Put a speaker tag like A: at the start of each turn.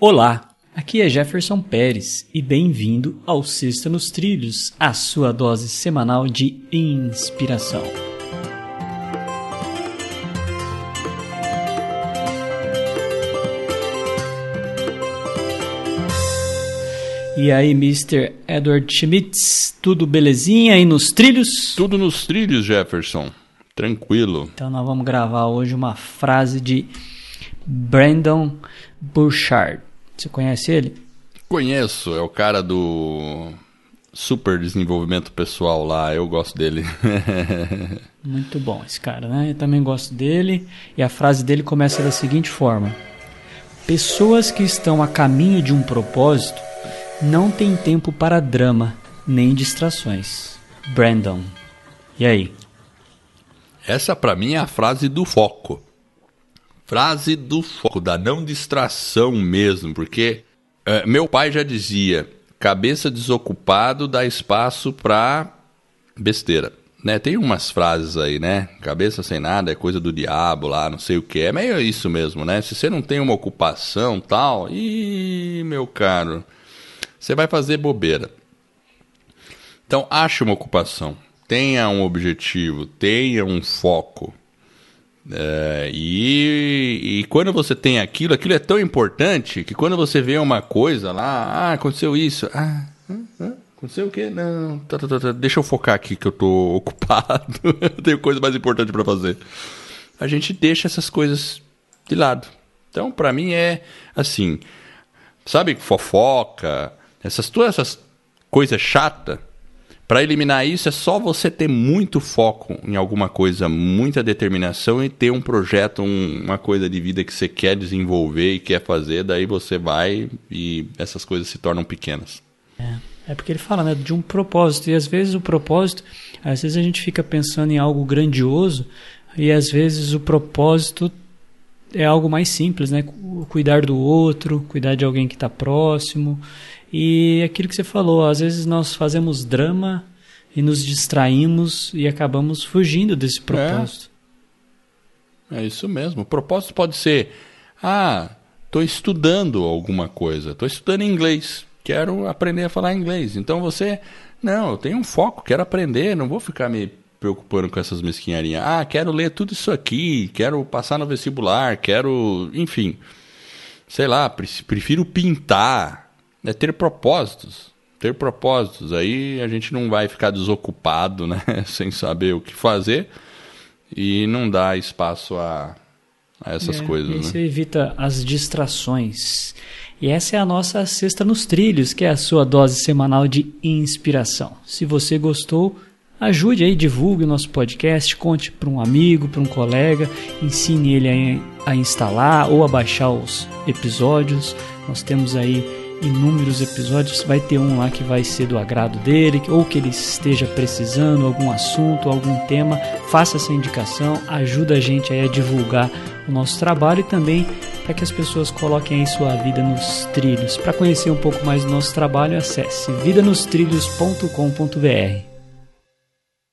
A: Olá, aqui é Jefferson Pérez e bem-vindo ao Sexta nos Trilhos, a sua dose semanal de inspiração. E aí, Mr. Edward Schmitz, tudo belezinha aí nos trilhos?
B: Tudo nos trilhos, Jefferson. Tranquilo.
A: Então nós vamos gravar hoje uma frase de Brandon Burchard. Você conhece ele?
B: Conheço, é o cara do super desenvolvimento pessoal lá, eu gosto dele.
A: Muito bom esse cara, né? Eu também gosto dele. E a frase dele começa da seguinte forma: Pessoas que estão a caminho de um propósito não têm tempo para drama nem distrações. Brandon. E aí?
B: Essa para mim é a frase do foco. Frase do foco, da não distração mesmo, porque é, meu pai já dizia: cabeça desocupado dá espaço para besteira. Né? Tem umas frases aí, né? Cabeça sem nada é coisa do diabo lá, não sei o que. É meio isso mesmo, né? Se você não tem uma ocupação tal, e meu caro, você vai fazer bobeira. Então, ache uma ocupação, tenha um objetivo, tenha um foco. É, e, e, quando você tem aquilo, aquilo é tão importante que quando você vê uma coisa lá, ah, aconteceu isso, ah, ah aconteceu o quê? Não, tá, tá, tá, tá, deixa eu focar aqui que eu tô ocupado, eu tenho coisa mais importante para fazer. A gente deixa essas coisas de lado. Então, para mim é assim, sabe, fofoca, essas todas essas coisas chatas para eliminar isso é só você ter muito foco em alguma coisa, muita determinação e ter um projeto, um, uma coisa de vida que você quer desenvolver e quer fazer, daí você vai e essas coisas se tornam pequenas.
A: É, é porque ele fala né, de um propósito, e às vezes o propósito, às vezes a gente fica pensando em algo grandioso e às vezes o propósito é algo mais simples, né? Cuidar do outro, cuidar de alguém que está próximo. E aquilo que você falou, às vezes nós fazemos drama e nos distraímos e acabamos fugindo desse propósito.
B: É, é isso mesmo. O propósito pode ser: ah, estou estudando alguma coisa, estou estudando inglês, quero aprender a falar inglês. Então você, não, eu tenho um foco, quero aprender, não vou ficar me preocupando com essas mesquinharinhas. Ah, quero ler tudo isso aqui, quero passar no vestibular, quero, enfim, sei lá, prefiro pintar é ter propósitos. Ter propósitos. Aí a gente não vai ficar desocupado, né? Sem saber o que fazer e não dá espaço a, a essas
A: é,
B: coisas.
A: E
B: né?
A: você evita as distrações. E essa é a nossa Sexta nos Trilhos, que é a sua dose semanal de inspiração. Se você gostou, ajude aí, divulgue o nosso podcast, conte para um amigo, para um colega, ensine ele a, a instalar ou a baixar os episódios. Nós temos aí inúmeros episódios, vai ter um lá que vai ser do agrado dele, ou que ele esteja precisando, algum assunto, algum tema, faça essa indicação, ajuda a gente aí a divulgar o nosso trabalho e também para que as pessoas coloquem aí sua vida nos trilhos. Para conhecer um pouco mais do nosso trabalho, acesse vidanostrilhos.com.br.